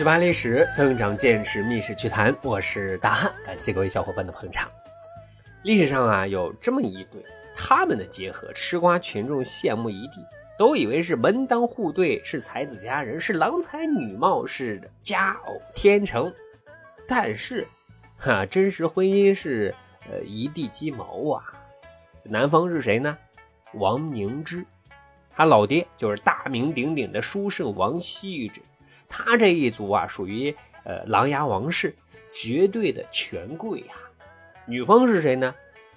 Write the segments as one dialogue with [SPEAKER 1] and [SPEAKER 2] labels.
[SPEAKER 1] 去扒历史，增长见识，密室趣谈。我是大汉，感谢各位小伙伴的捧场。历史上啊，有这么一对，他们的结合，吃瓜群众羡慕一地，都以为是门当户对，是才子佳人，是郎才女貌，是佳偶天成。但是，哈，真实婚姻是呃一地鸡毛啊。男方是谁呢？王凝之，他老爹就是大名鼎鼎的书圣王羲之。他这一族啊，属于呃琅琊王氏，绝对的权贵啊。女方是谁呢？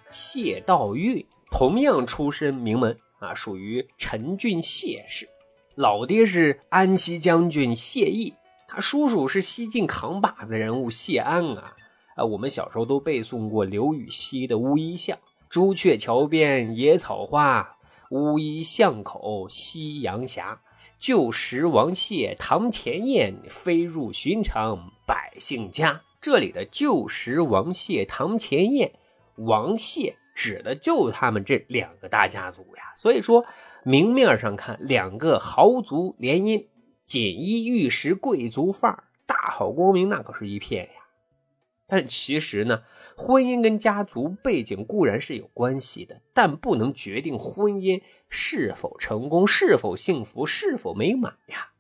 [SPEAKER 1] 谢道韫，同样出身名门啊，属于陈郡谢氏。老爹是安西将军谢毅，他叔叔是西晋扛把子人物谢安啊。啊，我们小时候都背诵过刘禹锡的《乌衣巷》：“朱雀桥边野草花，乌衣巷口夕阳斜。”旧时王谢堂前燕，飞入寻常百姓家。这里的旧时王谢堂前燕，王谢指的就他们这两个大家族呀。所以说明面上看，两个豪族联姻，锦衣玉食，贵族范儿，大好光明，那可是一片呀。但其实呢，婚姻跟家族背景固然是有关系的，但不能决定婚姻是否成功、是否幸福、是否美满呀。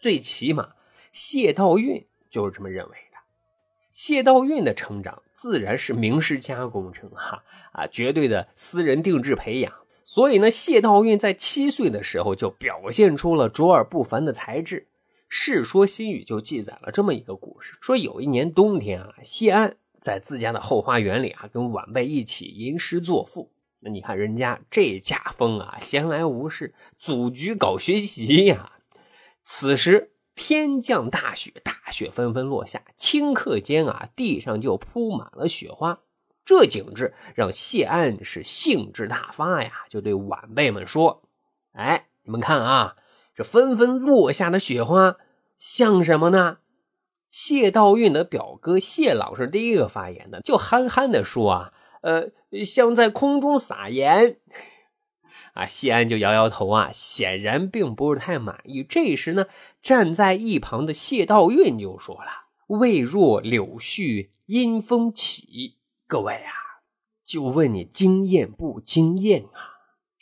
[SPEAKER 1] 最起码，谢道韫就是这么认为的。谢道韫的成长自然是名师加工程，哈啊，绝对的私人定制培养。所以呢，谢道韫在七岁的时候就表现出了卓尔不凡的才智。《世说新语》就记载了这么一个故事：说有一年冬天啊，谢安在自家的后花园里啊，跟晚辈一起吟诗作赋。那你看人家这家风啊，闲来无事组局搞学习呀。此时天降大雪，大雪纷纷落下，顷刻间啊，地上就铺满了雪花。这景致让谢安是兴致大发呀，就对晚辈们说：“哎，你们看啊。”这纷纷落下的雪花像什么呢？谢道韫的表哥谢朗是第一个发言的，就憨憨的说啊，呃，像在空中撒盐。啊，谢安就摇摇头啊，显然并不是太满意。这时呢，站在一旁的谢道韫就说了：“未若柳絮因风起。”各位啊，就问你惊艳不惊艳啊？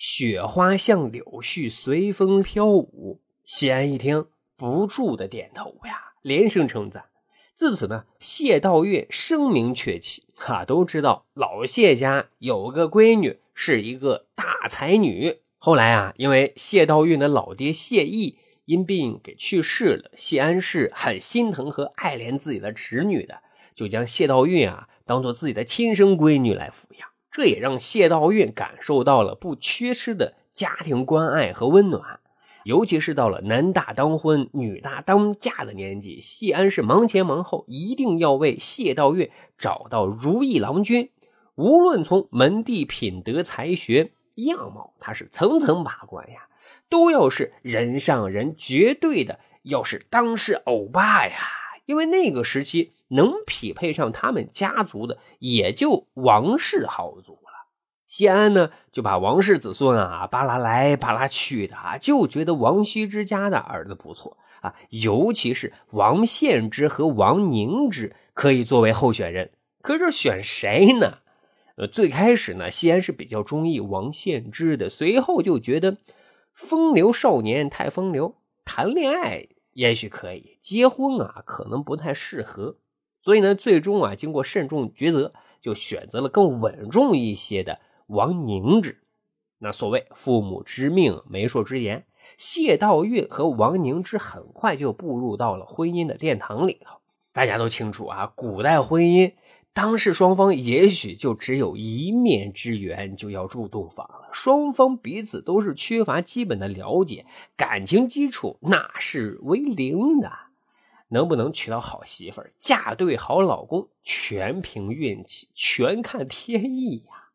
[SPEAKER 1] 雪花像柳絮随风飘舞，谢安一听，不住的点头呀，连声称赞。自此呢，谢道韫声名鹊起，哈，都知道老谢家有个闺女是一个大才女。后来啊，因为谢道韫的老爹谢毅因病给去世了，谢安是很心疼和爱怜自己的侄女的，就将谢道韫啊当做自己的亲生闺女来抚养。这也让谢道韫感受到了不缺失的家庭关爱和温暖，尤其是到了男大当婚、女大当嫁的年纪，谢安是忙前忙后，一定要为谢道韫找到如意郎君。无论从门第、品德、才学、样貌，他是层层把关呀，都要是人上人，绝对的要是当世欧巴呀。因为那个时期。能匹配上他们家族的，也就王氏豪族了。谢安呢，就把王氏子孙啊扒拉来扒拉去的啊，就觉得王羲之家的儿子不错啊，尤其是王献之和王凝之可以作为候选人。可是选谁呢？呃，最开始呢，西安是比较中意王献之的，随后就觉得风流少年太风流，谈恋爱也许可以，结婚啊可能不太适合。所以呢，最终啊，经过慎重抉择，就选择了更稳重一些的王凝之。那所谓父母之命，媒妁之言，谢道韫和王凝之很快就步入到了婚姻的殿堂里头。大家都清楚啊，古代婚姻，当事双方也许就只有一面之缘，就要入洞房了。双方彼此都是缺乏基本的了解，感情基础那是为零的。能不能娶到好媳妇儿，嫁对好老公，全凭运气，全看天意呀。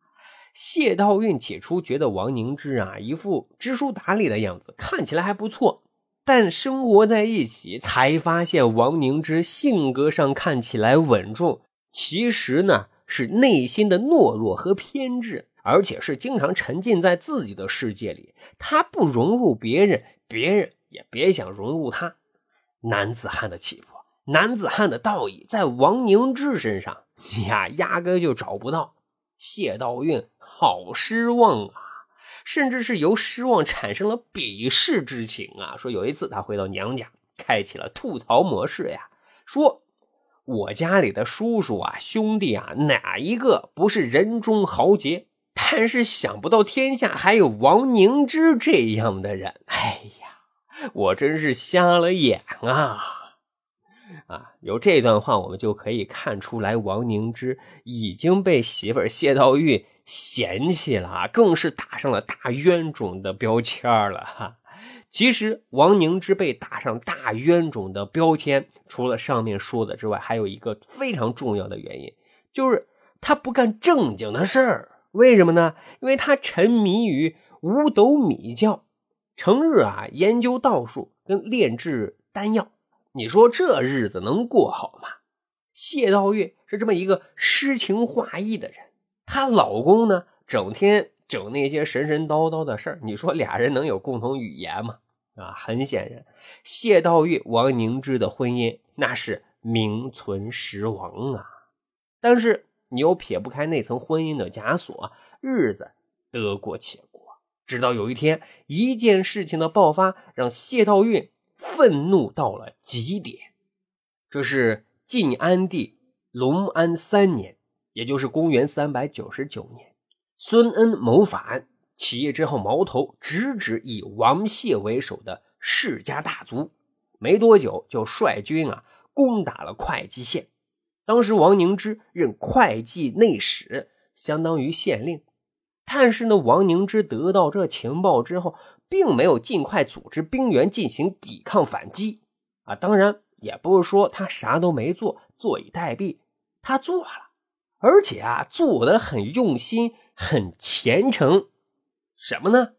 [SPEAKER 1] 谢道韫起初觉得王凝之啊，一副知书达理的样子，看起来还不错。但生活在一起，才发现王凝之性格上看起来稳重，其实呢是内心的懦弱和偏执，而且是经常沉浸在自己的世界里。他不融入别人，别人也别想融入他。男子汉的气魄、男子汉的道义，在王凝之身上你呀，压根就找不到。谢道韫好失望啊，甚至是由失望产生了鄙视之情啊。说有一次他回到娘家，开启了吐槽模式呀，说。我家里的叔叔啊，兄弟啊，哪一个不是人中豪杰？但是想不到天下还有王凝之这样的人。哎呀，我真是瞎了眼啊！啊，由这段话我们就可以看出来，王凝之已经被媳妇谢道韫嫌弃了，更是打上了大冤种的标签了哈。其实王凝之被打上大冤种的标签，除了上面说的之外，还有一个非常重要的原因，就是他不干正经的事儿。为什么呢？因为他沉迷于五斗米教，成日啊研究道术跟炼制丹药。你说这日子能过好吗？谢道韫是这么一个诗情画意的人，她老公呢，整天。整那些神神叨叨的事儿，你说俩人能有共同语言吗？啊，很显然，谢道韫、王凝之的婚姻那是名存实亡啊。但是你又撇不开那层婚姻的枷锁，日子得过且过。直到有一天，一件事情的爆发让谢道韫愤怒到了极点。这是晋安帝隆安三年，也就是公元三百九十九年。孙恩谋反，起义之后，矛头直指以王谢为首的世家大族。没多久，就率军啊攻打了会稽县。当时王凝之任会稽内史，相当于县令。但是呢，王凝之得到这情报之后，并没有尽快组织兵员进行抵抗反击啊。当然，也不是说他啥都没做，坐以待毙，他做了。而且啊，做的很用心，很虔诚。什么呢？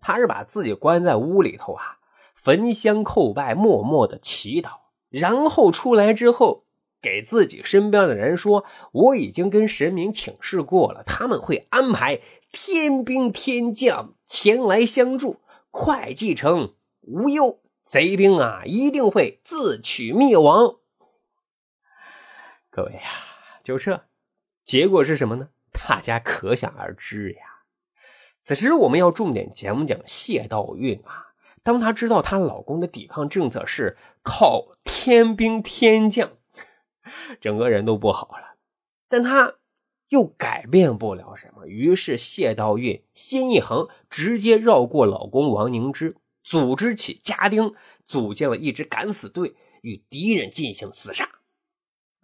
[SPEAKER 1] 他是把自己关在屋里头啊，焚香叩拜，默默的祈祷。然后出来之后，给自己身边的人说：“我已经跟神明请示过了，他们会安排天兵天将前来相助，会稽城无忧，贼兵啊一定会自取灭亡。”各位呀。就这，结果是什么呢？大家可想而知呀。此时我们要重点讲讲谢道韫啊。当她知道她老公的抵抗政策是靠天兵天将，整个人都不好了。但她又改变不了什么，于是谢道韫心一横，直接绕过老公王凝之，组织起家丁，组建了一支敢死队，与敌人进行厮杀。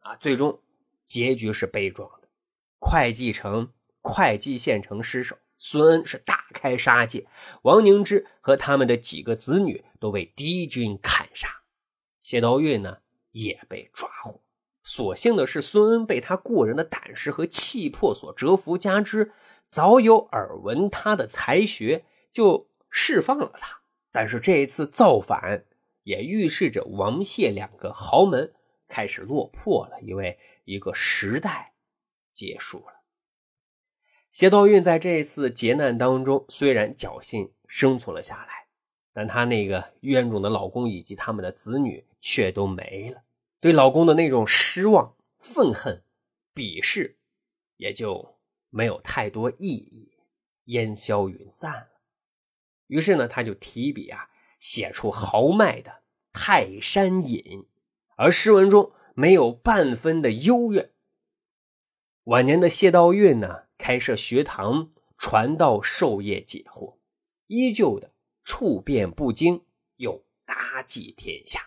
[SPEAKER 1] 啊，最终。结局是悲壮的，会稽城、会稽县城失守，孙恩是大开杀戒，王凝之和他们的几个子女都被敌军砍杀，谢道韫呢也被抓获。所幸的是，孙恩被他过人的胆识和气魄所折服，加之早有耳闻他的才学，就释放了他。但是这一次造反，也预示着王谢两个豪门。开始落魄了，因为一个时代结束了。谢道韫在这一次劫难当中，虽然侥幸生存了下来，但她那个冤种的老公以及他们的子女却都没了。对老公的那种失望、愤恨、鄙视，也就没有太多意义，烟消云散了。于是呢，他就提笔啊，写出豪迈的《泰山引》。而诗文中没有半分的幽怨。晚年的谢道韫呢，开设学堂，传道授业解惑，依旧的处变不惊，又达济天下。《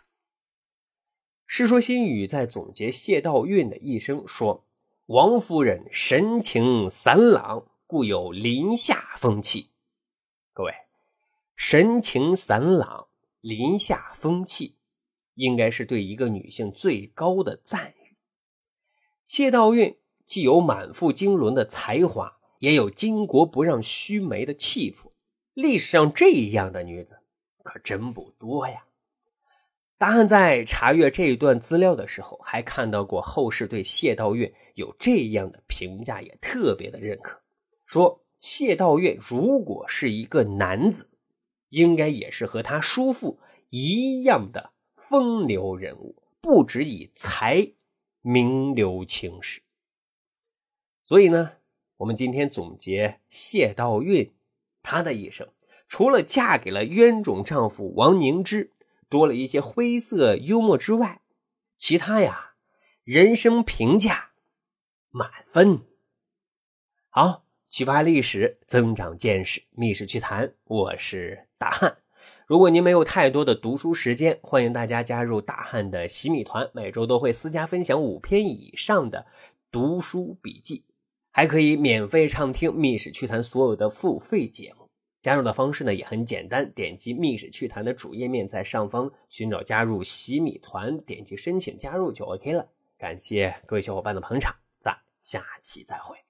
[SPEAKER 1] 世说新语》在总结谢道韫的一生说：“王夫人神情散朗，故有林下风气。”各位，神情散朗，林下风气。应该是对一个女性最高的赞誉。谢道韫既有满腹经纶的才华，也有巾帼不让须眉的气魄。历史上这样的女子可真不多呀。答案在查阅这一段资料的时候，还看到过后世对谢道韫有这样的评价，也特别的认可，说谢道韫如果是一个男子，应该也是和他叔父一样的。风流人物，不止以才名留青史。所以呢，我们今天总结谢道韫她的一生，除了嫁给了冤种丈夫王凝之，多了一些灰色幽默之外，其他呀，人生评价满分。好。启发历史，增长见识，密室趣谈，我是大汉。如果您没有太多的读书时间，欢迎大家加入大汉的洗米团，每周都会私家分享五篇以上的读书笔记，还可以免费畅听密室趣谈所有的付费节目。加入的方式呢也很简单，点击密室趣谈的主页面，在上方寻找加入洗米团，点击申请加入就 OK 了。感谢各位小伙伴的捧场，咱下期再会。